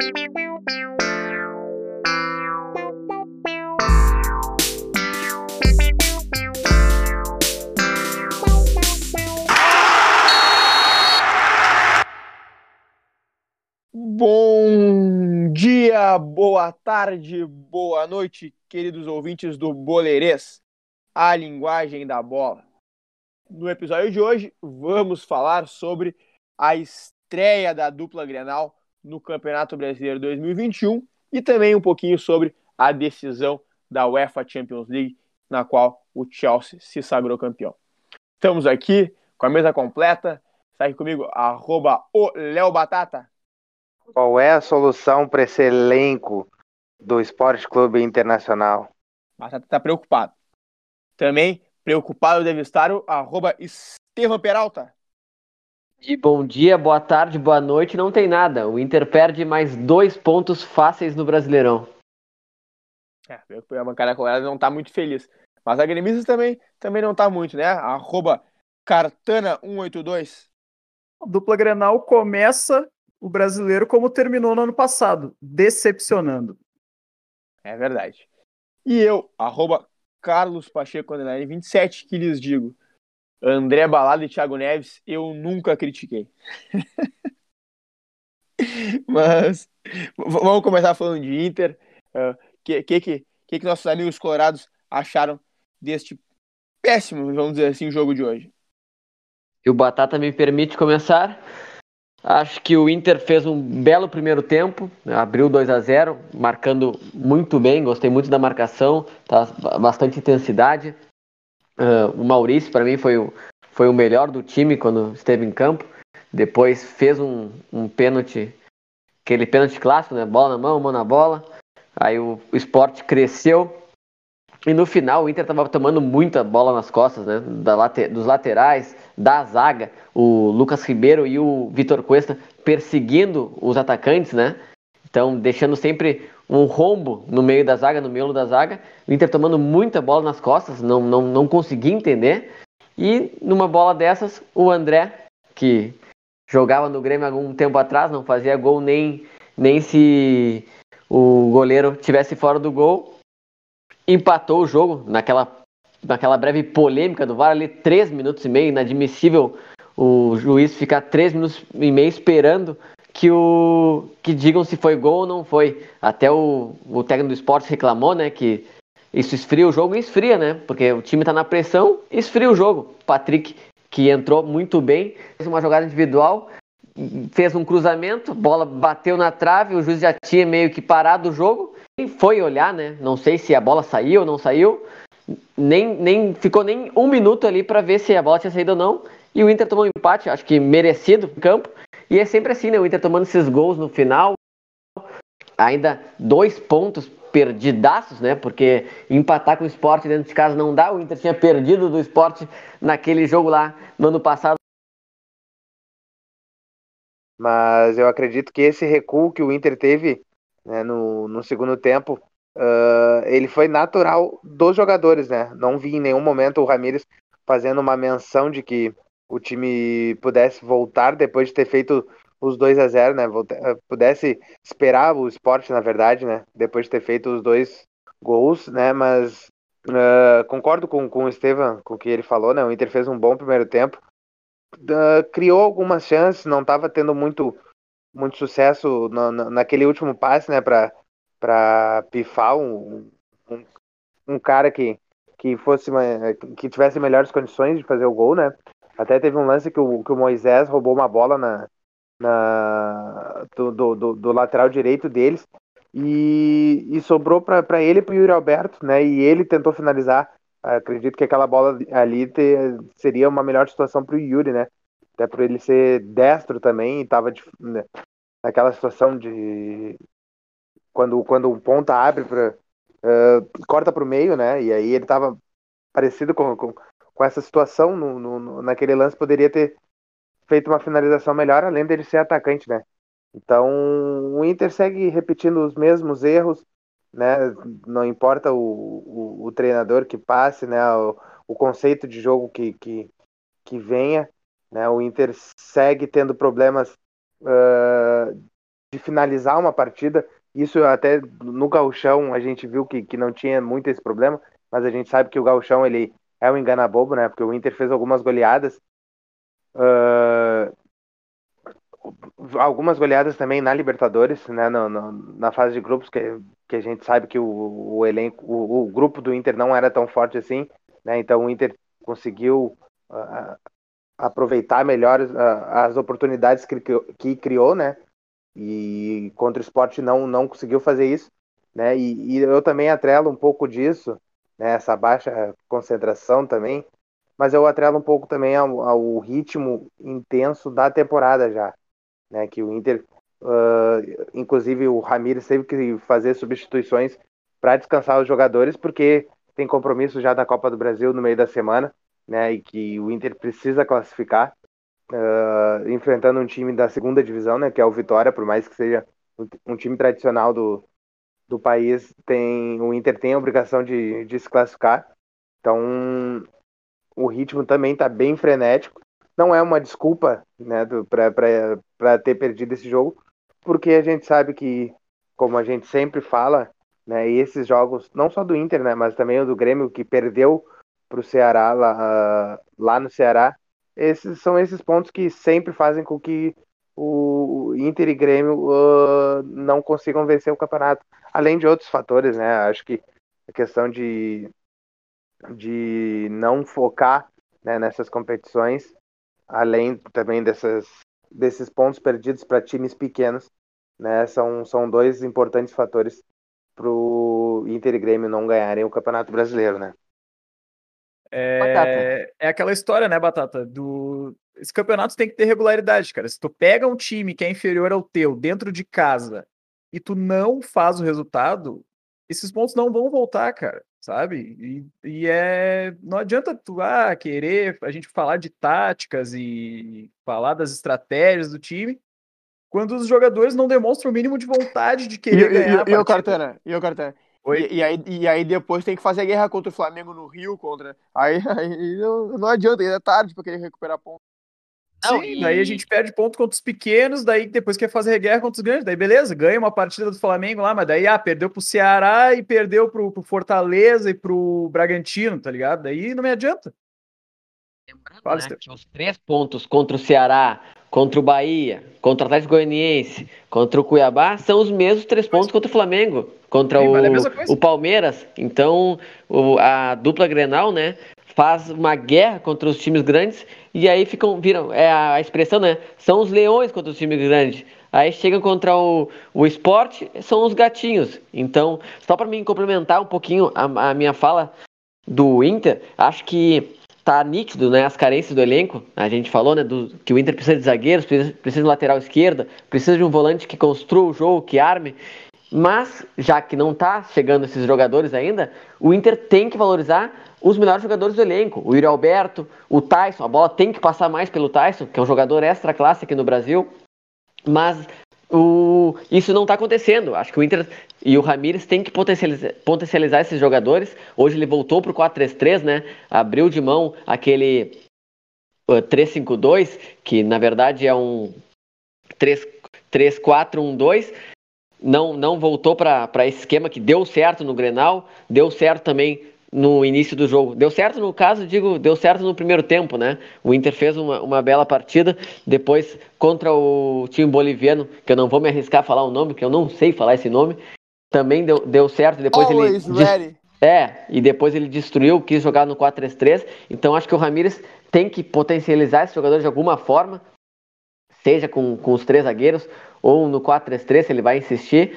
Bom dia, boa tarde, boa noite, queridos ouvintes do Boleirês, a linguagem da bola. No episódio de hoje, vamos falar sobre a estreia da dupla Grenal no Campeonato Brasileiro 2021 e também um pouquinho sobre a decisão da UEFA Champions League, na qual o Chelsea se sagrou campeão. Estamos aqui com a mesa completa. Aqui comigo, arroba o Léo Batata. Qual é a solução para esse elenco do Esporte Clube Internacional? Batata está preocupado. Também preocupado deve estar o arroba Estevam Peralta. E bom dia, boa tarde, boa noite, não tem nada. O Inter perde mais dois pontos fáceis no Brasileirão. É, a bancada colorada não está muito feliz. Mas a Gremistas também, também não está muito, né? Arroba Cartana182. A dupla Grenal começa o brasileiro como terminou no ano passado, decepcionando. É verdade. E eu, arroba Carlos Pacheco 27, que lhes digo, André Balada e Thiago Neves, eu nunca critiquei. Mas vamos começar falando de Inter. O uh, que, que, que, que nossos amigos colorados acharam deste péssimo, vamos dizer assim, jogo de hoje? E o Batata me permite começar. Acho que o Inter fez um belo primeiro tempo, abriu 2 a 0 marcando muito bem, gostei muito da marcação, tá bastante intensidade. Uh, o Maurício, para mim, foi o, foi o melhor do time quando esteve em campo. Depois fez um, um pênalti, aquele pênalti clássico, né? Bola na mão, mão na bola. Aí o, o esporte cresceu. E no final o Inter estava tomando muita bola nas costas, né? Da late, dos laterais, da zaga, o Lucas Ribeiro e o Vitor Cuesta perseguindo os atacantes, né? Então, deixando sempre um rombo no meio da zaga, no meio da zaga. O Inter tomando muita bola nas costas, não, não, não consegui entender. E numa bola dessas, o André, que jogava no Grêmio algum tempo atrás, não fazia gol nem, nem se o goleiro tivesse fora do gol, empatou o jogo naquela, naquela breve polêmica do VAR ali, três minutos e meio, inadmissível o juiz ficar três minutos e meio esperando que o que digam se foi gol ou não foi. Até o, o técnico do esporte reclamou, né, que isso esfria o jogo e esfria, né? Porque o time tá na pressão, esfria o jogo. Patrick, que entrou muito bem, fez uma jogada individual, fez um cruzamento, bola bateu na trave, o juiz já tinha meio que parado o jogo e foi olhar, né? Não sei se a bola saiu ou não saiu. Nem, nem ficou nem um minuto ali para ver se a bola tinha saído ou não. E o Inter tomou um empate, acho que merecido no campo. E é sempre assim, né? O Inter tomando esses gols no final. Ainda dois pontos perdidaços, né? Porque empatar com o esporte dentro de casa não dá. O Inter tinha perdido do esporte naquele jogo lá no ano passado. Mas eu acredito que esse recuo que o Inter teve né, no, no segundo tempo, uh, ele foi natural dos jogadores, né? Não vi em nenhum momento o Ramires fazendo uma menção de que o time pudesse voltar depois de ter feito os 2 a 0 né? Eh, pudesse esperar o esporte, na verdade, né? Depois de ter feito os dois gols, né? Mas uh, concordo com, com o Estevam, com o que ele falou, né? O Inter fez um bom primeiro tempo. Uh, criou algumas chances, não estava tendo muito, muito sucesso na, na, naquele último passe, né? Para pifar um, um, um cara que, que fosse que tivesse melhores condições de fazer o gol, né? Até teve um lance que o, que o Moisés roubou uma bola na, na do, do, do lateral direito deles e, e sobrou para ele e para o Yuri Alberto, né? E ele tentou finalizar. Acredito que aquela bola ali ter, seria uma melhor situação para o Yuri, né? Até por ele ser destro também e estava né, naquela situação de quando quando o ponta abre para uh, corta para o meio, né? E aí ele estava parecido com, com, com essa situação no, no, naquele lance, poderia ter feito uma finalização melhor, além dele ser atacante, né? Então, o Inter segue repetindo os mesmos erros, né? Não importa o, o, o treinador que passe, né? O, o, conceito de jogo que, que, que venha, né? O Inter segue tendo problemas uh, de finalizar uma partida. Isso até no gauchão a gente viu que, que não tinha muito esse problema, mas a gente sabe que o gauchão ele é um engana-bobo, né? Porque o Inter fez algumas goleadas. Uh, algumas goleadas também na Libertadores, né? No, no, na fase de grupos, que, que a gente sabe que o, o elenco, o, o, grupo do Inter não era tão forte assim, né? Então o Inter conseguiu uh, aproveitar melhor uh, as oportunidades que, que criou, né? E contra o esporte não, não conseguiu fazer isso, né? E, e eu também atrelo um pouco disso, né? Essa baixa concentração também, mas eu atrelo um pouco também ao, ao ritmo intenso da temporada já, né? Que o Inter, uh, inclusive o Ramires teve que fazer substituições para descansar os jogadores, porque tem compromisso já da Copa do Brasil no meio da semana, né? E que o Inter precisa classificar uh, enfrentando um time da segunda divisão, né, que é o Vitória, por mais que seja um, time tradicional do, do país, tem o Inter tem a obrigação de, de se classificar. Então, o ritmo também está bem frenético. Não é uma desculpa né, para ter perdido esse jogo, porque a gente sabe que, como a gente sempre fala, né, esses jogos, não só do Inter, né, mas também o do Grêmio, que perdeu para o Ceará lá, lá no Ceará, esses são esses pontos que sempre fazem com que o Inter e Grêmio uh, não consigam vencer o campeonato, além de outros fatores, né? Acho que a questão de, de não focar né, nessas competições, além também dessas, desses pontos perdidos para times pequenos, né? São, são dois importantes fatores para o Inter e Grêmio não ganharem o Campeonato Brasileiro, né? É, é aquela história, né, Batata? Do... Esse campeonato tem que ter regularidade, cara. Se tu pega um time que é inferior ao teu dentro de casa e tu não faz o resultado, esses pontos não vão voltar, cara, sabe? E, e é. Não adianta tu ah, querer a gente falar de táticas e falar das estratégias do time quando os jogadores não demonstram o mínimo de vontade de querer e, ganhar. E, e o Cartana? E o Cartana? E, e, aí, e aí depois tem que fazer a guerra contra o Flamengo no Rio, contra. Aí, aí não, não adianta, ainda é tarde pra querer recuperar ponto. Não, Sim, daí a gente perde ponto contra os pequenos, daí depois quer fazer guerra contra os grandes, daí beleza, ganha uma partida do Flamengo lá, mas daí ah, perdeu pro Ceará e perdeu pro, pro Fortaleza e pro Bragantino, tá ligado? Daí não me adianta. Lembrando né, que os três pontos contra o Ceará, contra o Bahia, contra o Atlético Goianiense, contra o Cuiabá, são os mesmos três pontos contra o Flamengo, contra Sim, o, o Palmeiras. Então, o, a dupla Grenal, né, faz uma guerra contra os times grandes e aí ficam, viram, é a, a expressão, né, são os leões contra os times grandes. Aí chegam contra o, o esporte, são os gatinhos. Então, só para me complementar um pouquinho a, a minha fala do Inter, acho que tá nítido, né, as carências do elenco. A gente falou, né, do, que o Inter precisa de zagueiros, precisa, precisa de lateral esquerda, precisa de um volante que construa o jogo, que arme. Mas, já que não tá chegando esses jogadores ainda, o Inter tem que valorizar os melhores jogadores do elenco. O Yuri Alberto, o Tyson, a bola tem que passar mais pelo Tyson, que é um jogador extra classe aqui no Brasil. Mas o, isso não está acontecendo. Acho que o Inter e o Ramires têm que potencializar, potencializar esses jogadores. Hoje ele voltou para o 4-3-3, né? Abriu de mão aquele uh, 3-5-2, que na verdade é um 3-4-1-2. Não, não voltou para esse esquema que deu certo no Grenal, deu certo também no início do jogo. Deu certo no caso, digo, deu certo no primeiro tempo, né? O Inter fez uma, uma bela partida, depois contra o time boliviano, que eu não vou me arriscar a falar o nome, que eu não sei falar esse nome, também deu, deu certo, depois Always ele... Ready. É, e depois ele destruiu, quis jogar no 4-3-3, então acho que o Ramires tem que potencializar esse jogador de alguma forma, seja com, com os três zagueiros, ou no 4-3-3, se ele vai insistir,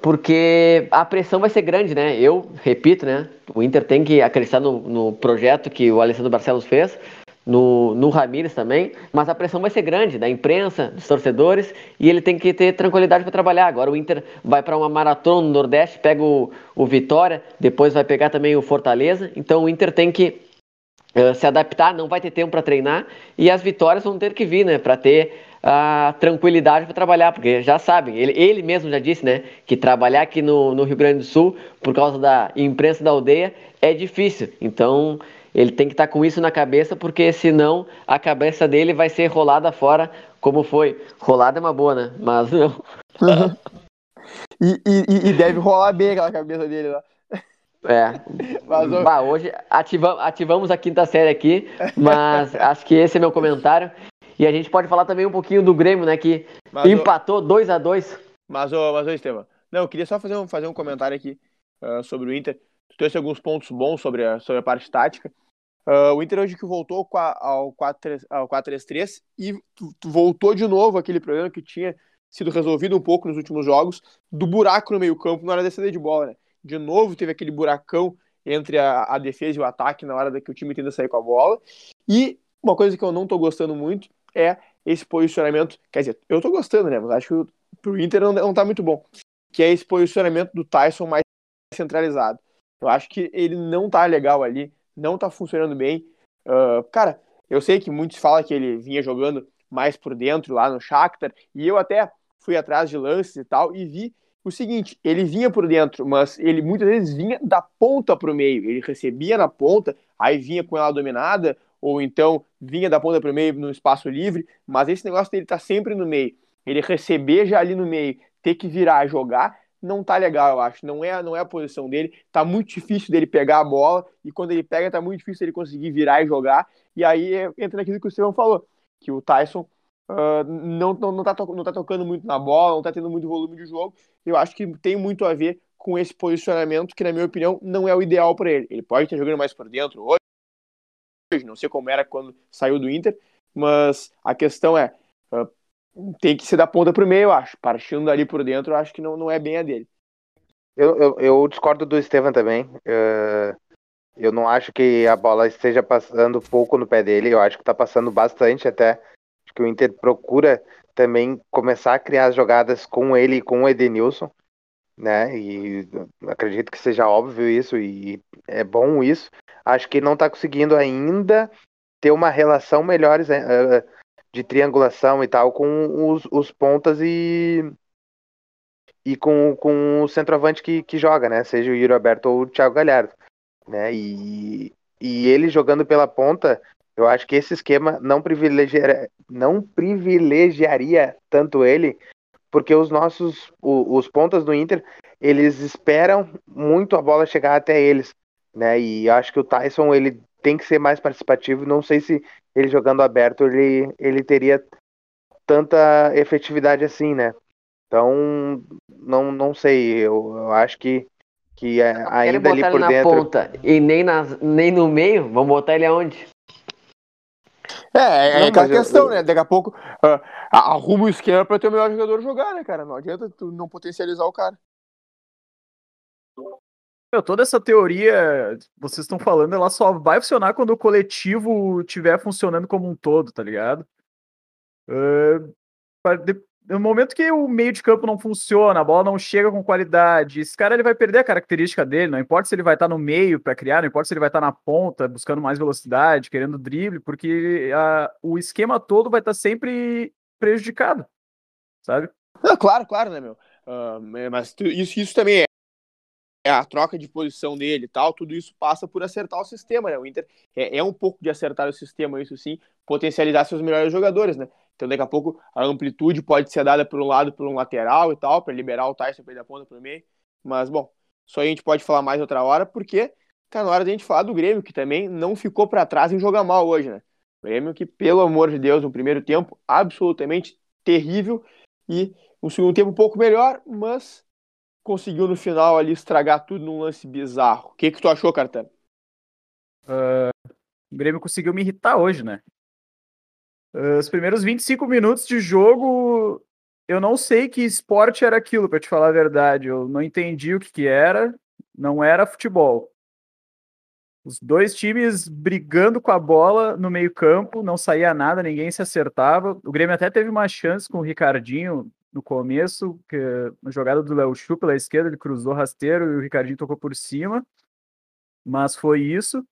porque a pressão vai ser grande, né? Eu repito, né? O Inter tem que acreditar no, no projeto que o Alessandro Barcelos fez, no, no Ramires também, mas a pressão vai ser grande da imprensa, dos torcedores, e ele tem que ter tranquilidade para trabalhar. Agora o Inter vai para uma maratona no Nordeste, pega o, o Vitória, depois vai pegar também o Fortaleza, então o Inter tem que uh, se adaptar, não vai ter tempo para treinar, e as vitórias vão ter que vir, né? Para ter a tranquilidade para trabalhar, porque já sabem, ele, ele mesmo já disse, né, que trabalhar aqui no, no Rio Grande do Sul, por causa da imprensa da aldeia, é difícil. Então, ele tem que estar tá com isso na cabeça, porque senão a cabeça dele vai ser rolada fora, como foi. Rolada é uma boa, né? Mas não, e, e, e, deve rolar bem aquela cabeça dele lá. É. Mas, bah, hoje ativamos, ativamos a quinta série aqui, mas acho que esse é meu comentário. E a gente pode falar também um pouquinho do Grêmio, né? Que mas, empatou 2 a 2 Mas, ô, mas, ô, Estevam, não, eu queria só fazer um, fazer um comentário aqui uh, sobre o Inter. Tu trouxe alguns pontos bons sobre a, sobre a parte tática. Uh, o Inter hoje que voltou ao 4-3-3 e voltou de novo aquele problema que tinha sido resolvido um pouco nos últimos jogos do buraco no meio campo na hora da saída de bola, né? De novo teve aquele buracão entre a, a, defesa e o ataque na hora que o time tenta sair com a bola. E uma coisa que eu não tô gostando muito é esse posicionamento. Quer dizer, eu tô gostando, né? Mas acho que pro Inter não, não tá muito bom. Que é esse posicionamento do Tyson mais centralizado. Eu acho que ele não tá legal ali não tá funcionando bem. Uh, cara, eu sei que muitos falam que ele vinha jogando mais por dentro lá no Shakhtar, e eu até fui atrás de lances e tal, e vi o seguinte, ele vinha por dentro, mas ele muitas vezes vinha da ponta para o meio, ele recebia na ponta, aí vinha com ela dominada, ou então vinha da ponta para o meio no espaço livre, mas esse negócio dele tá sempre no meio, ele receber já ali no meio, ter que virar jogar, não tá legal, eu acho. Não é, não é a posição dele. Tá muito difícil dele pegar a bola e quando ele pega, tá muito difícil ele conseguir virar e jogar. E aí é, entra naquilo que o Estevão falou, que o Tyson uh, não, não, não, tá não tá tocando muito na bola, não tá tendo muito volume de jogo. Eu acho que tem muito a ver com esse posicionamento que, na minha opinião, não é o ideal para ele. Ele pode estar jogando mais por dentro hoje, não sei como era quando saiu do Inter, mas a questão é, uh, tem que ser da ponta pro meio, eu acho. Partindo dali por dentro, eu acho que não, não é bem a dele. Eu, eu, eu discordo do Estevam também. Uh, eu não acho que a bola esteja passando pouco no pé dele. Eu acho que está passando bastante até. Acho que o Inter procura também começar a criar jogadas com ele e com o Edenilson. Né? E acredito que seja óbvio isso e é bom isso. Acho que não está conseguindo ainda ter uma relação melhor uh, de triangulação e tal com os, os pontas e e com, com o centroavante que, que joga, né? Seja o Yuri Aberto ou o Thiago Galhardo, né? E, e ele jogando pela ponta, eu acho que esse esquema não privilegiaria, não privilegiaria tanto ele, porque os nossos os, os pontas do Inter, eles esperam muito a bola chegar até eles, né? E acho que o Tyson ele tem que ser mais participativo. Não sei se ele jogando aberto ele, ele teria tanta efetividade assim, né? Então, não, não sei. Eu, eu acho que, que é, ainda ali por na dentro. ponta e nem, na, nem no meio, vamos botar ele aonde? É, é, é não, aquela questão, eu... né? Daqui a pouco uh, arruma o esquema para ter o melhor jogador jogar, né, cara? Não adianta tu não potencializar o cara. Meu, toda essa teoria vocês estão falando, ela só vai funcionar quando o coletivo estiver funcionando como um todo, tá ligado? Uh, no momento que o meio de campo não funciona, a bola não chega com qualidade, esse cara ele vai perder a característica dele. Não importa se ele vai estar no meio para criar, não importa se ele vai estar na ponta, buscando mais velocidade, querendo drible, porque a, o esquema todo vai estar sempre prejudicado, sabe? Não, claro, claro, né, meu? Uh, mas isso, isso também é é a troca de posição dele e tal, tudo isso passa por acertar o sistema, né? O Inter é, é, um pouco de acertar o sistema, isso sim, potencializar seus melhores jogadores, né? Então daqui a pouco a amplitude pode ser dada por um lado, por um lateral e tal, para liberar o Tyson para ir da ponta para o meio. Mas, bom, só a gente pode falar mais outra hora, porque tá na hora de a gente falar do Grêmio, que também não ficou para trás em jogar mal hoje, né? O Grêmio que, pelo amor de Deus, no primeiro tempo, absolutamente terrível e um segundo tempo um pouco melhor, mas conseguiu no final ali estragar tudo num lance bizarro. O que, que tu achou, Cartano? Uh, o Grêmio conseguiu me irritar hoje, né? Uh, os primeiros 25 minutos de jogo, eu não sei que esporte era aquilo, para te falar a verdade. Eu não entendi o que, que era. Não era futebol. Os dois times brigando com a bola no meio-campo, não saía nada, ninguém se acertava. O Grêmio até teve uma chance com o Ricardinho no começo, que, na jogada do Léo Chu pela esquerda, ele cruzou rasteiro e o Ricardinho tocou por cima, mas foi isso.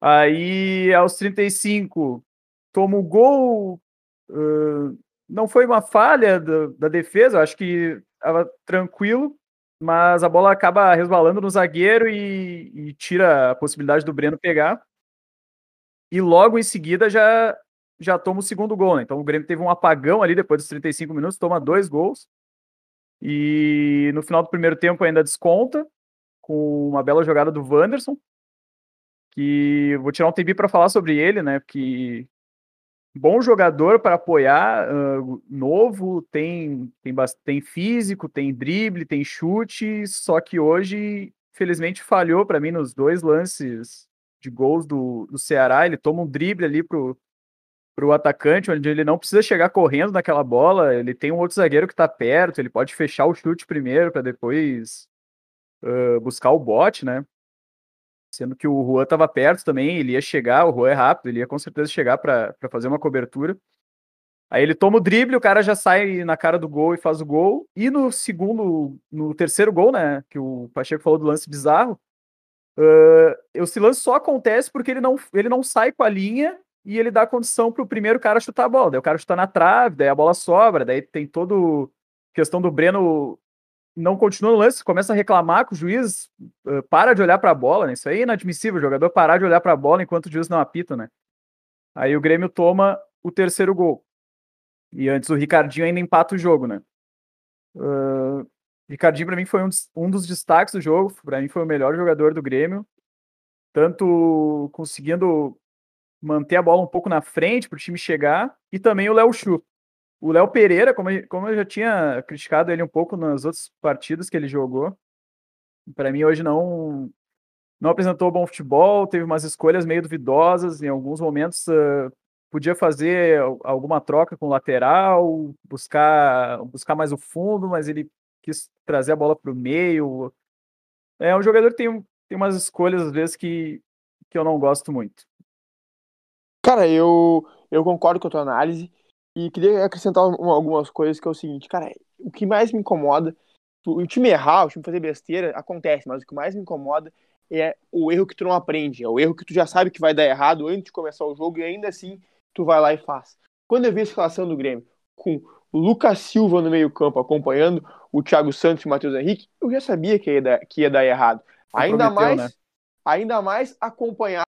Aí, aos 35, toma o gol, uh, não foi uma falha da, da defesa, acho que estava tranquilo, mas a bola acaba resbalando no zagueiro e, e, tira a possibilidade do Breno pegar. E logo em seguida já já toma o segundo gol, né? Então o Grêmio teve um apagão ali depois dos 35 minutos, toma dois gols. E no final do primeiro tempo ainda desconta com uma bela jogada do Wanderson, que vou tirar um tempinho para falar sobre ele, né? Porque bom jogador para apoiar, uh, novo, tem, tem, tem físico, tem drible, tem chute, só que hoje, felizmente, falhou para mim nos dois lances de gols do, do Ceará. Ele toma um drible ali pro, para o atacante, onde ele não precisa chegar correndo naquela bola, ele tem um outro zagueiro que está perto, ele pode fechar o chute primeiro para depois uh, buscar o bote, né? Sendo que o Juan estava perto também, ele ia chegar, o Juan é rápido, ele ia com certeza chegar para fazer uma cobertura. Aí ele toma o drible, o cara já sai na cara do gol e faz o gol. E no segundo, no terceiro gol, né, que o Pacheco falou do lance bizarro, uh, esse lance só acontece porque ele não, ele não sai com a linha e ele dá condição para o primeiro cara chutar a bola. Daí o cara chuta na trave, daí a bola sobra, daí tem todo questão do Breno não continua no lance, começa a reclamar que o juiz uh, para de olhar para a bola, né? Isso aí é inadmissível, o jogador parar de olhar para a bola enquanto o juiz não apita, né? Aí o Grêmio toma o terceiro gol. E antes o Ricardinho ainda empata o jogo, né? Uh, Ricardinho para mim foi um, um dos destaques do jogo, para mim foi o melhor jogador do Grêmio, tanto conseguindo manter a bola um pouco na frente para o time chegar, e também o Léo Chu. O Léo Pereira, como, como eu já tinha criticado ele um pouco nas outras partidas que ele jogou, para mim hoje não não apresentou bom futebol, teve umas escolhas meio duvidosas, em alguns momentos uh, podia fazer alguma troca com o lateral, buscar buscar mais o fundo, mas ele quis trazer a bola para o meio. É um jogador que tem, tem umas escolhas às vezes que, que eu não gosto muito. Cara, eu, eu concordo com a tua análise e queria acrescentar algumas coisas que é o seguinte, cara, o que mais me incomoda, o time errar, o time fazer besteira, acontece, mas o que mais me incomoda é o erro que tu não aprende, é o erro que tu já sabe que vai dar errado antes de começar o jogo e ainda assim tu vai lá e faz. Quando eu vi a escalação do Grêmio com o Lucas Silva no meio campo acompanhando o Thiago Santos e o Matheus Henrique, eu já sabia que ia dar, que ia dar errado. Ainda mais, né? ainda mais acompanhado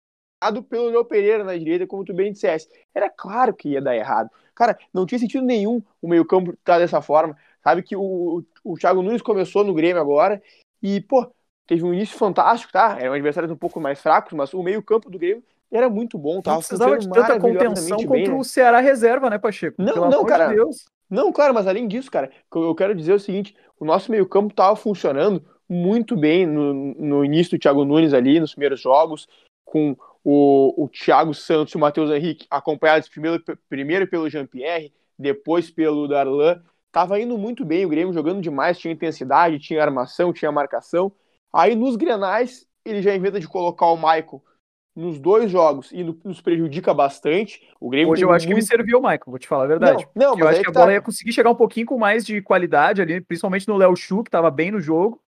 pelo Léo Pereira na direita, como tu bem disseste. Era claro que ia dar errado. Cara, não tinha sentido nenhum o meio-campo estar tá dessa forma. Sabe que o, o Thiago Nunes começou no Grêmio agora e, pô, teve um início fantástico, tá? Eram adversários um pouco mais fracos, mas o meio-campo do Grêmio era muito bom, tá? Não precisava de tanta contenção bem, contra né? o Ceará reserva, né, Pacheco? Não, Pelo não, cara. De não, claro, mas além disso, cara, eu quero dizer o seguinte: o nosso meio-campo tava funcionando muito bem no, no início do Thiago Nunes ali, nos primeiros jogos, com o, o Thiago Santos e o Matheus Henrique, acompanhados primeiro, primeiro pelo Jean-Pierre, depois pelo Darlan, tava indo muito bem o Grêmio, jogando demais, tinha intensidade, tinha armação, tinha marcação. Aí nos Grenais, ele já inventa de colocar o Michael nos dois jogos e nos prejudica bastante. O Grêmio Hoje eu acho muito... que me serviu o Michael, vou te falar a verdade. Não, não eu acho que a tá... bola ia conseguir chegar um pouquinho com mais de qualidade ali, principalmente no Léo Chu, que estava bem no jogo.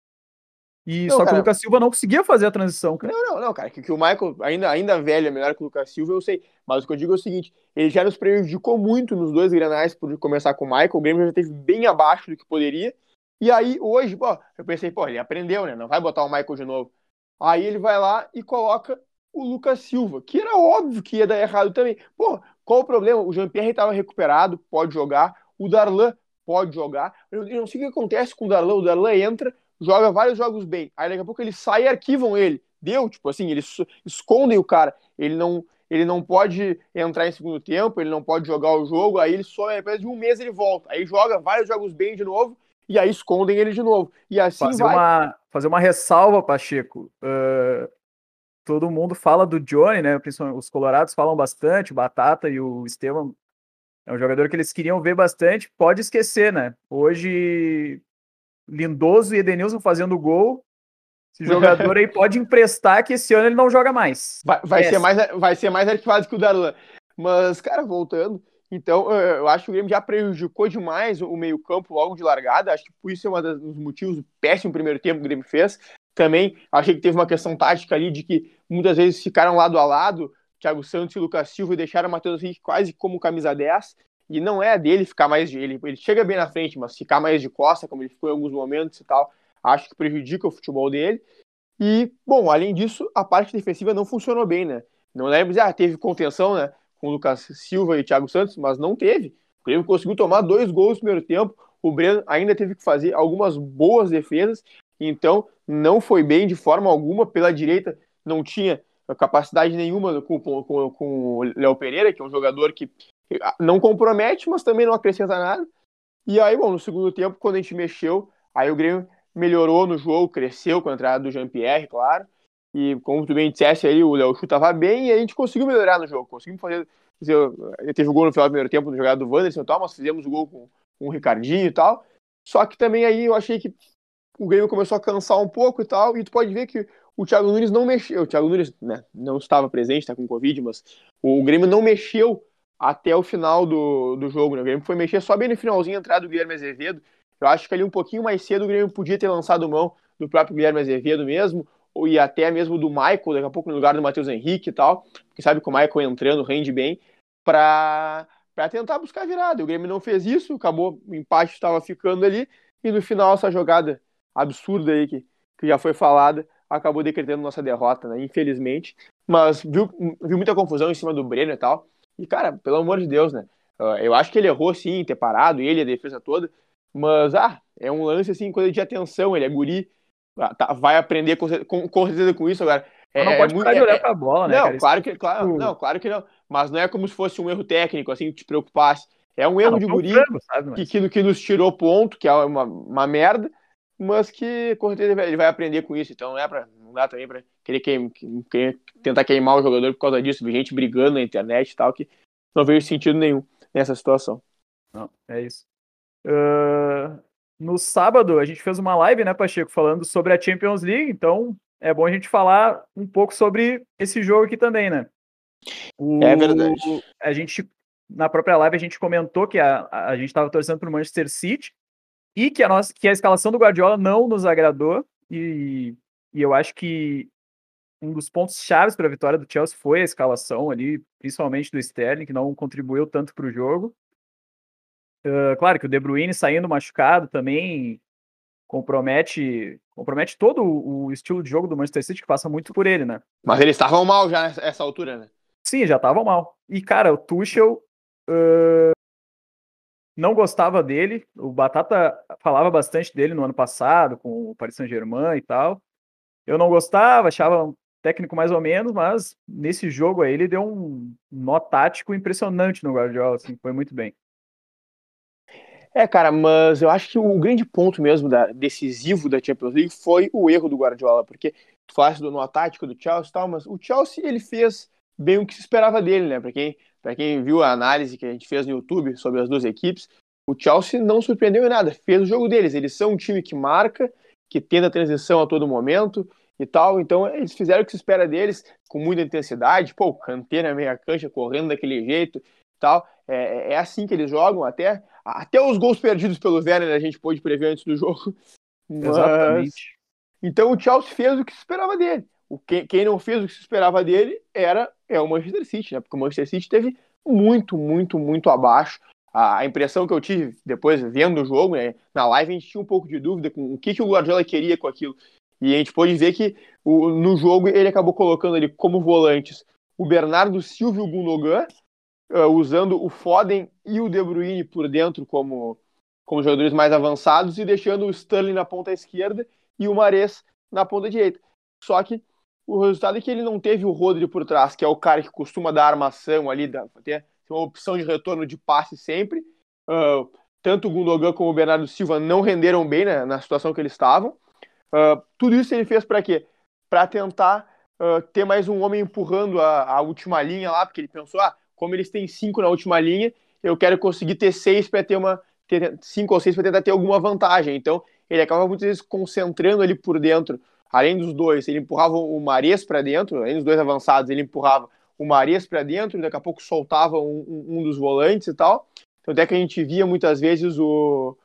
E não, só cara, que o Lucas Silva não conseguia fazer a transição, cara. Não, não, não, cara. Que, que o Michael, ainda, ainda velho, é melhor que o Lucas Silva, eu sei. Mas o que eu digo é o seguinte: ele já nos prejudicou muito nos dois granais por começar com o Michael. O Grêmio já esteve bem abaixo do que poderia. E aí, hoje, pô, eu pensei, pô, ele aprendeu, né? Não vai botar o Michael de novo. Aí ele vai lá e coloca o Lucas Silva, que era óbvio que ia dar errado também. Pô, qual o problema? O Jean-Pierre estava recuperado, pode jogar. O Darlan pode jogar. Eu não sei o que acontece com o Darlan. O Darlan entra, joga vários jogos bem. Aí daqui a pouco ele sai e arquivam ele. Deu, tipo assim, eles escondem o cara. Ele não, ele não pode entrar em segundo tempo, ele não pode jogar o jogo, aí ele só, depois de um mês ele volta. Aí joga vários jogos bem de novo, e aí escondem ele de novo. E assim fazer vai. Uma, fazer uma ressalva, Pacheco. Uh, todo mundo fala do Johnny, né? Principalmente os colorados falam bastante, o Batata e o Estevam. É um jogador que eles queriam ver bastante. Pode esquecer, né? Hoje Lindoso e Edenilson fazendo gol. Esse jogador aí pode emprestar que esse ano ele não joga mais. Vai, vai ser, mais, vai ser mais arquivado que o Darlan. Mas, cara, voltando, então eu acho que o Grêmio já prejudicou demais o meio-campo logo de largada. Acho que por isso é um dos motivos do péssimo primeiro tempo que o Grêmio fez. Também achei que teve uma questão tática ali de que muitas vezes ficaram lado a lado, Thiago Santos e Lucas Silva, e deixaram o Matheus Henrique quase como camisa 10. E não é dele ficar mais de. Ele, ele chega bem na frente, mas ficar mais de costa, como ele ficou em alguns momentos e tal, acho que prejudica o futebol dele. E, bom, além disso, a parte defensiva não funcionou bem, né? Não lembro, ah, teve contenção, né? com o Lucas Silva e Thiago Santos, mas não teve. O Grêmio conseguiu tomar dois gols no primeiro tempo, o Breno ainda teve que fazer algumas boas defesas, então não foi bem de forma alguma. Pela direita não tinha capacidade nenhuma com, com, com o Léo Pereira, que é um jogador que não compromete, mas também não acrescenta nada. E aí, bom, no segundo tempo, quando a gente mexeu, aí o Grêmio melhorou no jogo, cresceu com a entrada do Jean-Pierre, claro. E como tu bem dissesse aí, o Léo Chu tava bem e a gente conseguiu melhorar no jogo. Conseguimos fazer. fazer teve o gol no final do primeiro tempo no jogada do Wanderson e tal, mas fizemos o gol com, com o Ricardinho e tal. Só que também aí eu achei que o Grêmio começou a cansar um pouco e tal, e tu pode ver que o Thiago Nunes não mexeu. O Thiago Nunes né, não estava presente, está com Covid, mas o Grêmio não mexeu até o final do, do jogo. Né? O Grêmio foi mexer só bem no finalzinho, entrada do Guilherme Azevedo. Eu acho que ali um pouquinho mais cedo o Grêmio podia ter lançado mão do próprio Guilherme Azevedo mesmo, ou e até mesmo do Michael, daqui a pouco no lugar do Matheus Henrique e tal, porque sabe que o Michael entrando rende bem, para tentar buscar a virada. O Grêmio não fez isso, acabou, o empate estava ficando ali, e no final essa jogada absurda aí que, que já foi falada, acabou decretando nossa derrota, né? Infelizmente. Mas viu, viu muita confusão em cima do Breno e tal. E, cara, pelo amor de Deus, né? Ah, eu acho que ele errou sim, ter parado, ele, a defesa toda. Mas, ah, é um lance assim, coisa de atenção. Ele é guri, ah, tá, vai aprender com, com, com certeza com isso agora. É, não pode é, parar de olhar é, pra bola, né? Não, cara? claro que, claro, não, claro que não. Mas não é como se fosse um erro técnico, assim, que te preocupasse. É um erro ah, de guri frango, sabe, mas... que, que, nos tirou ponto, que é uma, uma merda, mas que com certeza ele vai aprender com isso. Então não é para não dá também para querer, queim, querer tentar queimar o jogador por causa disso, gente brigando na internet e tal, que não vejo sentido nenhum nessa situação. Não, é isso. Uh, no sábado a gente fez uma live, né, Pacheco, falando sobre a Champions League, então é bom a gente falar um pouco sobre esse jogo aqui também, né? O, é verdade. A gente, na própria live, a gente comentou que a, a gente estava torcendo para o Manchester City, e que a, nossa, que a escalação do Guardiola não nos agradou, e, e eu acho que um dos pontos chaves para a vitória do Chelsea foi a escalação ali, principalmente do Sterling, que não contribuiu tanto para o jogo. Uh, claro que o De Bruyne saindo machucado também compromete compromete todo o, estilo de jogo do Manchester City, que passa muito por ele, né? Mas eles estavam mal já nessa altura, né? Sim, já estavam mal. E, cara, o Tuchel uh, não gostava dele. O Batata falava bastante dele no ano passado, com o Paris Saint-Germain e tal. Eu não gostava, achava técnico mais ou menos, mas nesse jogo aí ele deu um nó tático impressionante no Guardiola, assim, foi muito bem. É, cara, mas eu acho que o grande ponto mesmo da, decisivo da Champions League foi o erro do Guardiola, porque tu falaste do nó tático do Chelsea e tal, mas o Chelsea ele fez bem o que se esperava dele, né? Para quem para quem viu a análise que a gente fez no YouTube sobre as duas equipes, o Chelsea não surpreendeu em nada, fez o jogo deles. Eles são um time que marca, que tenta a transição a todo momento e tal. Então eles fizeram o que se espera deles com muita intensidade. Pô, Kanté na meia cancha, correndo daquele jeito e tal. É, é assim que eles jogam até. Até os gols perdidos pelo Werner a gente pôde prever antes do jogo. Mas... Exatamente. Então o Chelsea fez o que se esperava dele. O que, quem não fez o que se esperava dele era é o Manchester City, né? Porque o Manchester City teve muito, muito, muito abaixo. A, a impressão que eu tive depois vendo o jogo, né? Na live a gente tinha um pouco de dúvida com o que, que o Guardiola queria com aquilo. E a gente pôde ver que o, no jogo ele acabou colocando ali como volantes o Bernardo Silva e o Gundogan, uh, usando o Foden e o De Bruyne por dentro como, como jogadores mais avançados e deixando o Sterling na ponta esquerda e o Mares na ponta direita. Só que o resultado é que ele não teve o Rodri por trás, que é o cara que costuma dar armação ali, ter uma opção de retorno de passe sempre. Uh, tanto o Gundogan como o Bernardo Silva não renderam bem né, na situação que eles estavam. Uh, tudo isso ele fez para quê? Para tentar uh, ter mais um homem empurrando a, a, última linha lá, porque ele pensou, ah, como eles têm cinco na última linha, eu quero conseguir ter seis para ter uma ter cinco ou seis para tentar ter alguma vantagem. Então ele acaba muitas vezes concentrando ali por dentro além dos dois, ele empurrava o Mares para dentro, além dos dois avançados, ele empurrava o Mares para dentro, daqui a pouco soltava um, um, um, dos volantes e tal. Então, até que a gente via muitas vezes o,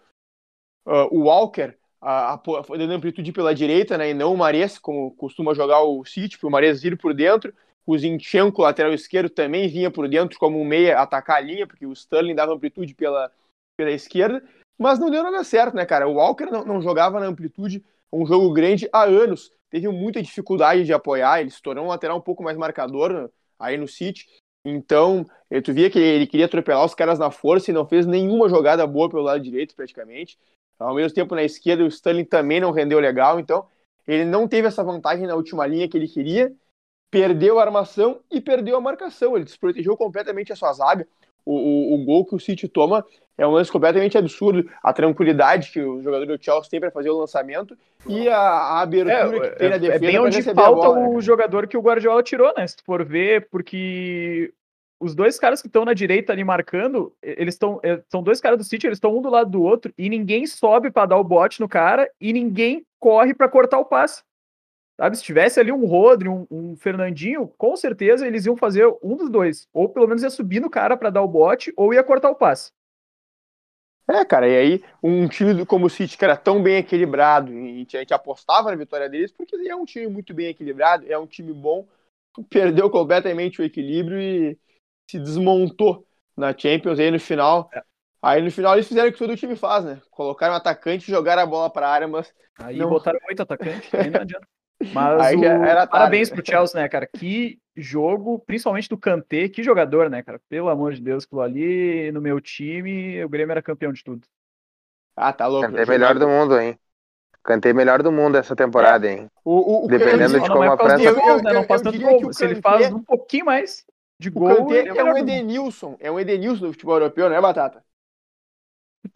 uh, o Walker a, a, dando amplitude pela direita, né, e não o Mares, como costuma jogar o City, para o Mares vir por dentro. O Zinchenko, lateral esquerdo, também vinha por dentro como um meia atacar a linha, porque o Sterling dava amplitude pela, pela esquerda. Mas não deu nada certo, né, cara? O Walker não, não jogava na amplitude um jogo grande há anos. Teve muita dificuldade de apoiar, ele se tornou um lateral um pouco mais marcador né, aí no City. Então, tu via que ele queria atropelar os caras na força e não fez nenhuma jogada boa pelo lado direito, praticamente. Ao mesmo tempo, na esquerda, o Stanley também não rendeu legal. Então, ele não teve essa vantagem na última linha que ele queria. Perdeu a armação e perdeu a marcação. Ele desprotegeu completamente a sua zaga. O, o, o gol que o City toma é um lance completamente absurdo. A tranquilidade que o jogador do Chelsea tem para fazer o lançamento e a, a abertura É, que tem na é, defesa. é bem onde falta bola, o cara? jogador que o Guardiola tirou, né? Se tu for ver, porque os dois caras que estão na direita ali marcando, eles estão. São dois caras do City, eles estão um do lado do outro, e ninguém sobe pra dar o bote no cara e ninguém corre pra cortar o passe. Sabe? Se tivesse ali um Rodri, um, um Fernandinho, com certeza eles iam fazer um dos dois. Ou pelo menos ia subir no cara pra dar o bote, ou ia cortar o passe. É, cara, e aí um time como o City, que era tão bem equilibrado, e a gente apostava na vitória deles, porque é um time muito bem equilibrado, é um time bom, perdeu completamente o equilíbrio e se desmontou na Champions, e aí no final. Aí no final eles fizeram o que todo time faz, né? Colocaram um atacante e jogaram a bola pra área, mas Aí Não. botaram oito atacantes, aí não adianta. Mas Aí já o- era tarde. parabéns pro Chelsea, né, cara? Que jogo, principalmente do Kanté, que jogador, né, cara? Pelo amor de Deus, aquilo ali no meu time, o Grêmio era campeão de tudo. Ah, tá louco. Cantei melhor do mundo, hein? Cantei melhor do mundo essa temporada, hein? O, o, o Dependendo Kanté- de como não é a dos França- Eu- né? eu- Não faz eu tanto diria gol. que o Se ele Kanté- faz um pouquinho mais de O gol, Kanté é é um. Edenilson, é um Edenilson do futebol europeu, né, Batata?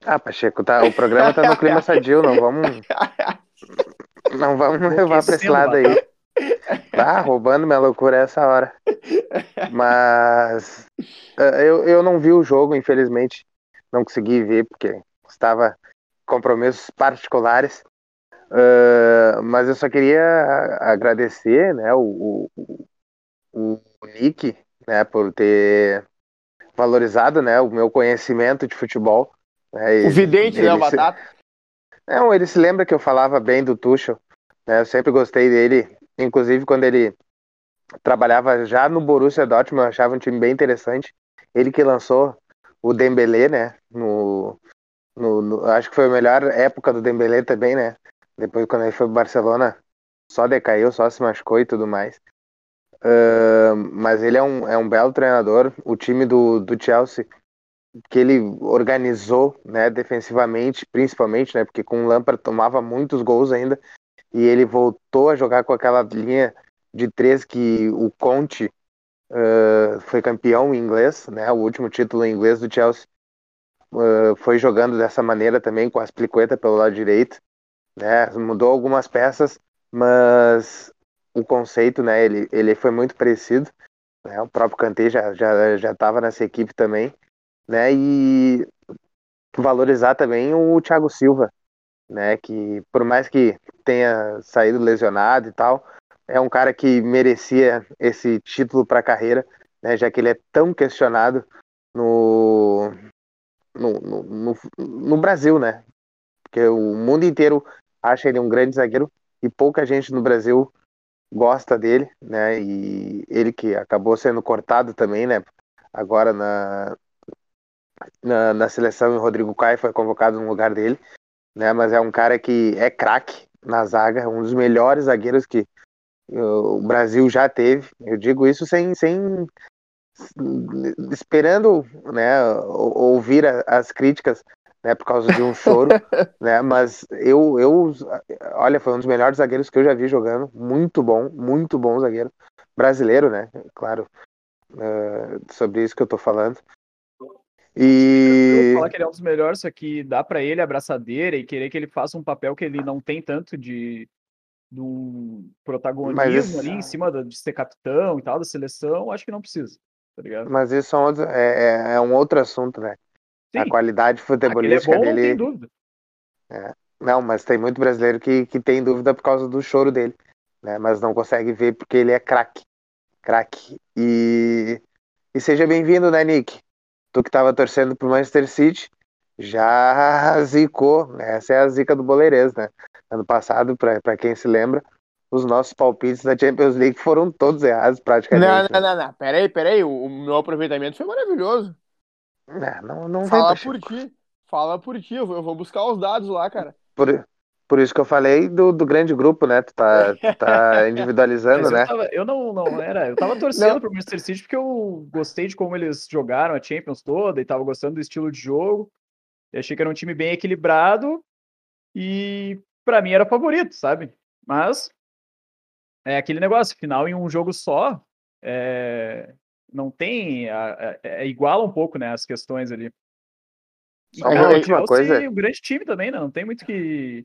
Ah, Pacheco, tá, o programa tá no clima sadio, não vamos, não vamos levar pra esse lado aí. Tá roubando minha loucura essa hora. Mas eh, eu, eu não vi o jogo, infelizmente. Não consegui ver, porque estava compromissos particulares. Eh, mas eu só queria agradecer né, o, o, o Nick né, por ter valorizado né, o meu conhecimento de futebol. né, O vidente, né, o se- Batata? não, ele se lembra que eu falava bem do Tuchel, né? Eu sempre gostei dele, inclusive quando ele trabalhava já no Borussia Dortmund, eu achava um time bem interessante. Ele que lançou o Dembélé, né? No, no, no- acho que foi a melhor época do Dembélé também, né? Depois quando ele foi pro Barcelona, só decaiu, só se machucou e tudo mais. Ah, mas ele é um, é um belo treinador. O time do, do Chelsea que ele organizou, né, defensivamente, principalmente, né, porque com o Lampard tomava muitos gols ainda, e ele voltou a jogar com aquela linha de três que o Conte uh, foi campeão inglês, né, o último título em inglês do Chelsea, uh, foi jogando dessa maneira também, com as pliquetas pelo lado direito, né, mudou algumas peças, mas o conceito, né, ele, ele foi muito parecido, né, o próprio Kanté já já já estava nessa equipe também, né, e valorizar também o Thiago Silva, né, que por mais que tenha saído lesionado e tal, é um cara que merecia esse título para a carreira, né, já que ele é tão questionado no, no, no, no, no Brasil, né, porque o mundo inteiro acha ele um grande zagueiro e pouca gente no Brasil gosta dele, né, e ele que acabou sendo cortado também, né, agora na, na, na seleção o Rodrigo Caio foi convocado no lugar dele, né? Mas é um cara que é craque na zaga, um dos melhores zagueiros que o Brasil já teve. Eu digo isso sem, sem esperando, né, ou- ouvir as críticas, né, por causa de um choro, né? Mas eu, eu, olha, foi um dos melhores zagueiros que eu já vi jogando, muito bom, muito bom zagueiro brasileiro, né? Claro, uh, sobre isso que eu tô falando. E falar que ele é um dos melhores, só que dá pra ele abraçadeira e querer que ele faça um papel que ele não tem tanto de, de um protagonismo esse- ali em cima de ser capitão e tal da seleção, acho que não precisa, tá ligado? Mas isso é um outro, é, é- é um outro assunto, né? A Sim, qualidade que ele é futebolística bom, não tem dele. dúvida. Não, mas tem muito brasileiro que, que tem dúvida por causa do choro dele, né? Mas não consegue ver porque ele é craque. Craque. E, e seja bem-vindo, né, Nick? Tu que tava torcendo pro Manchester City, já zicou. né? Essa é a zica do Boleirês, né? Ano passado, pra quem se lembra, os nossos palpites da Champions League foram todos errados, praticamente. Não, né? não, não, não. Peraí, peraí. O, o meu aproveitamento foi maravilhoso. É, não, não vem, Fala por ti. Fala por ti. Eu vou, eu vou buscar os dados lá, cara. Por, Por isso que eu falei do, do grande grupo, né? Tu tá, tu tá individualizando, Mas né? eu, tava- eu não, não era. Eu tava torcendo pro Manchester City porque eu gostei de como eles jogaram a Champions toda e tava gostando do estilo de jogo. E achei que era um time bem equilibrado e pra mim era favorito, sabe? Mas é aquele negócio, final em um jogo só, é, não tem. a- a- é, iguala um pouco, né, as questões ali. E, Só cara, uma o última Chelsea coisa. é um grande time também, né? Não tem muito que.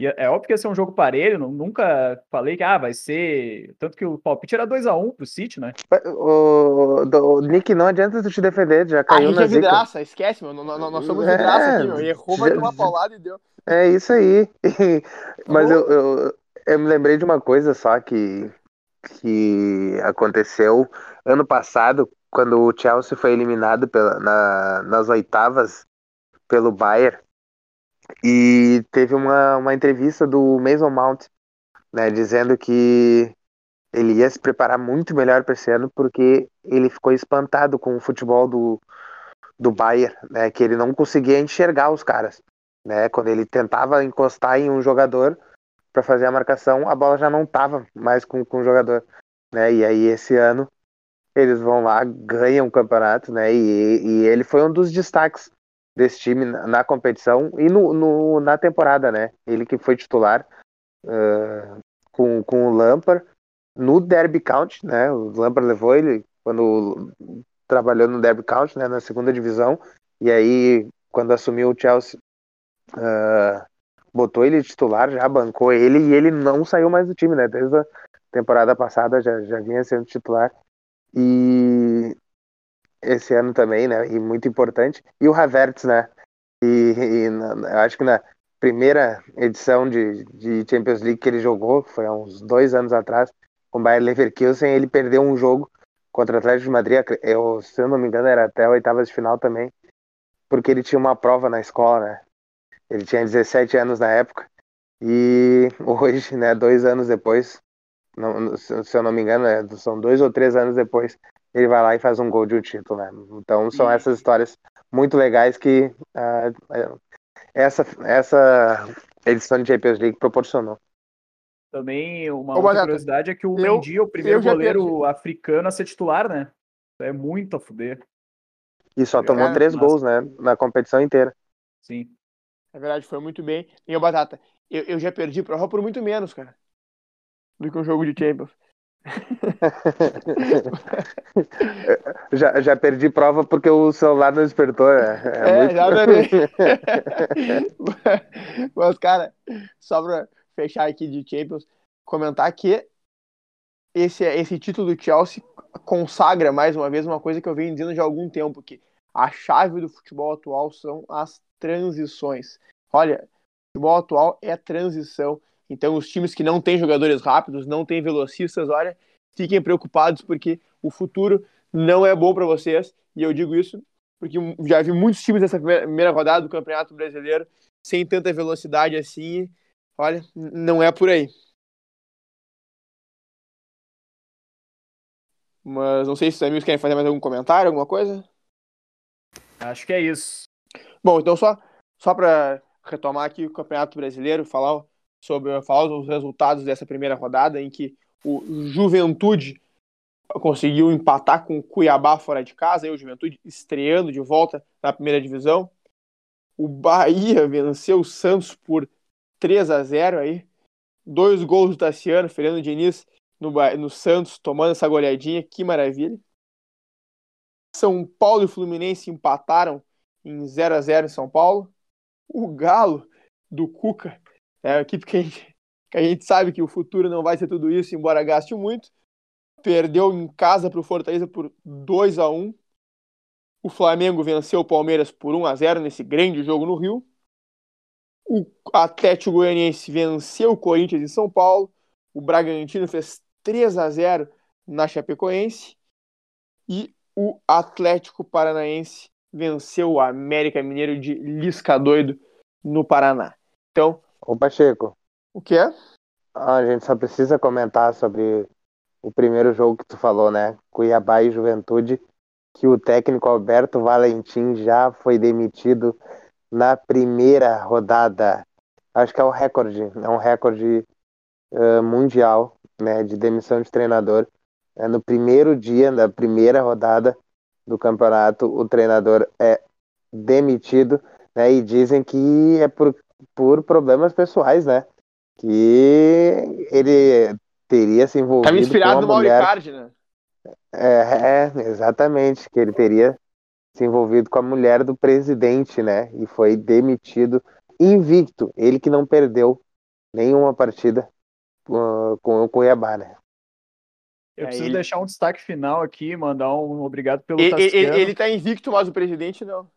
e É é óbvio que ia ser um jogo parelho, não- nunca falei que ah, vai ser. Tanto que o palpite era 2x1 pro City, né? O, o Nick, não adianta tu te defender, já A caiu gente na é zica. vidraça, esquece, meu. Nós, nós- somos É, vidraça aqui, meu. Errou, vai já- tomar paulada e deu. É isso aí. Mas eu, eu, eu me lembrei de uma coisa só que, que aconteceu ano passado, quando o Chelsea foi eliminado pela, na, nas oitavas pelo Bayern. E teve uma, uma entrevista do Mason Mount, né, dizendo que ele ia se preparar muito melhor para esse ano porque ele ficou espantado com o futebol do, do Bayern, né, que ele não conseguia enxergar os caras né? Quando ele tentava encostar em um jogador para fazer a marcação, a bola já não tava mais com, com o jogador, né? E aí esse ano eles vão lá, ganham o campeonato, né? E, e ele foi um dos destaques desse time na, na competição e no, no- na temporada, né? Ele que foi titular ah, com, com o Lampard no Derby County, né? O Lampard levou ele quando trabalhou no Derby County, né? Na segunda divisão e aí quando assumiu o Chelsea ah, botou ele titular, já bancou ele e ele não saiu mais do time, né? Desde a temporada passada já, já vinha sendo titular. E esse ano também, né? E muito importante. E o Havertz, né? E, e acho que na primeira edição de, de Champions League que ele jogou, foi há uns dois anos atrás, com o Bayer Leverkusen, ele perdeu um jogo contra o Atlético de Madrid. Eu, se eu não me engano, era até a oitavas de final também, porque ele tinha uma prova na escola, né? Ele tinha 17 anos na época. E hoje, né, dois anos depois, não- se eu não me engano, é, são dois ou três anos depois, ele vai lá e faz um gol de um título, né? Então são essas histórias muito legais que é, essa, essa edição de Champions League proporcionou. Também uma Ô, outra curiosidade é que o eu- Mendy é o primeiro goleiro africano a ser titular, né? É muito a fuder, E só tomou É, três gols, né, na competição inteira. sim. É verdade, foi muito bem. E o Batata, eu, eu já perdi prova por muito menos, cara. Do que um jogo de Champions. já, já perdi prova porque o celular não despertou, né? É, muito- exatamente. Mas, cara, só pra fechar aqui de Champions, comentar que esse, esse título do Chelsea consagra mais uma vez uma coisa que eu venho dizendo já há algum tempo, que a chave do futebol atual são as transições. Olha, o futebol atual é transição. Então, os times que não têm jogadores rápidos, não têm velocistas, olha, fiquem preocupados porque o futuro não é bom para vocês. E eu digo isso porque já vi muitos times nessa primeira, rodada do Campeonato Brasileiro sem tanta velocidade assim. Olha, não é por aí. Mas não sei se os amigos querem fazer mais algum comentário, alguma coisa. Acho que é isso. Bom, então só, só para retomar aqui o Campeonato Brasileiro, falar sobre os resultados dessa primeira rodada em que o Juventude conseguiu empatar com o Cuiabá fora de casa, aí o Juventude estreando de volta na primeira divisão. O Bahia venceu o Santos por 3 a 0 aí. Dois gols do Tassiano, Fernando Diniz no, no Santos tomando essa goleadinha, que maravilha. São Paulo e Fluminense empataram em 0 a 0 em São Paulo. O Galo do Cuca, é a equipe que a, gente, que a gente sabe que o futuro não vai ser tudo isso, embora gaste muito. Perdeu em casa para o Fortaleza por 2 a 1 O Flamengo venceu o Palmeiras por 1 a 0 nesse grande jogo no Rio. O Atlético Goianiense venceu o Corinthians em São Paulo. O Bragantino fez 3 a 0 na Chapecoense. E o Atlético Paranaense venceu o América Mineiro de Lisca Doido no Paraná. Então, Ô Pacheco, o que é? ah, a gente só precisa comentar sobre o primeiro jogo que tu falou, né? Cuiabá e Juventude, que o técnico Alberto Valentim já foi demitido na primeira rodada. acho que é o recorde, é um recorde uh, mundial né, de demissão de treinador. É, no primeiro dia da primeira rodada do campeonato, o treinador é demitido, né, e dizem que é por, por problemas pessoais, né, que ele teria se envolvido Tá me inspirado com no mulher... Mauricardi, né? É, é, exatamente, que ele teria se envolvido com a mulher do presidente, né? E foi demitido invicto. Ele que não perdeu nenhuma partida uh, com o Cuiabá, né? Eu É, preciso ele- deixar um destaque final aqui, mandar um obrigado pelo Ele, ele, ele tá invicto, mas o presidente não.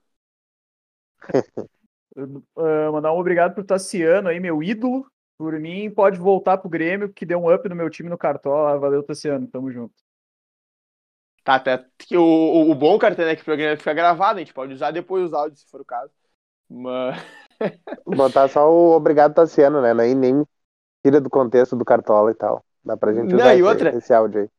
Uh, mandar um obrigado pro Tassiano aí, meu ídolo. Por mim, pode voltar pro Grêmio, que deu um up no meu time no Cartola. Valeu, Tassiano. Tamo junto. Tá, tá. que O, o, o bom, Cartão, é que o programa fica gravado, a gente pode usar depois os áudios, se for o caso. Mas. Botar só o obrigado Tassiano, né? Nem, nem tira do contexto do Cartola e tal. Dá pra gente Não, usar e esse, outra- esse áudio aí.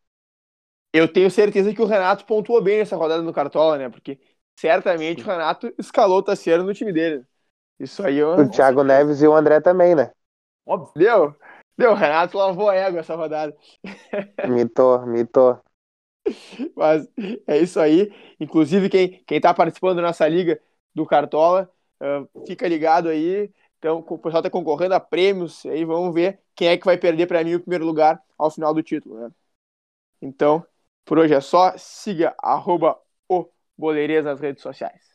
Eu tenho certeza que o Renato pontuou bem nessa rodada no Cartola, né? Porque certamente o Renato escalou o Tassiano no time dele. Isso aí eu. O Thiago Neves e o André também, né? Óbvio. Deu? Deu, o Renato lavou a égua essa rodada. Mitou, mitou. Mas é isso aí. Inclusive, quem, quem tá participando da nossa liga do Cartola, ah, fica ligado aí. Então, o pessoal tá concorrendo a prêmios. Aí vamos ver quem é que vai perder para mim o primeiro lugar ao final do título, né? Então, por hoje é só. Siga arroba o Boleirês nas redes sociais.